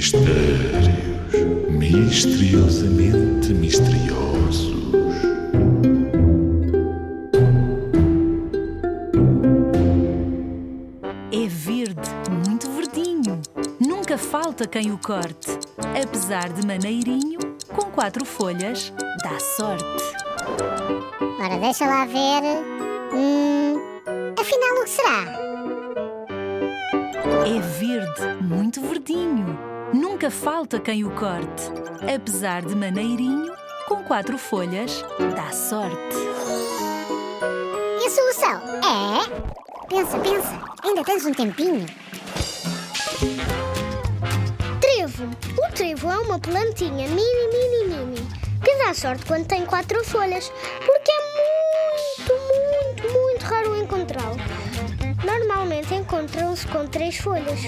Mistérios misteriosamente misteriosos. É verde, muito verdinho. Nunca falta quem o corte. Apesar de maneirinho, com quatro folhas, dá sorte. Ora, deixa lá ver. Hum, afinal, o que será? É verde, muito verdinho. Nunca falta quem o corte. Apesar de maneirinho, com quatro folhas, dá sorte. E a solução é. Pensa, pensa, ainda tens um tempinho. Trevo. O trevo é uma plantinha mini, mini, mini que dá sorte quando tem quatro folhas, porque é encontram-se com três folhas.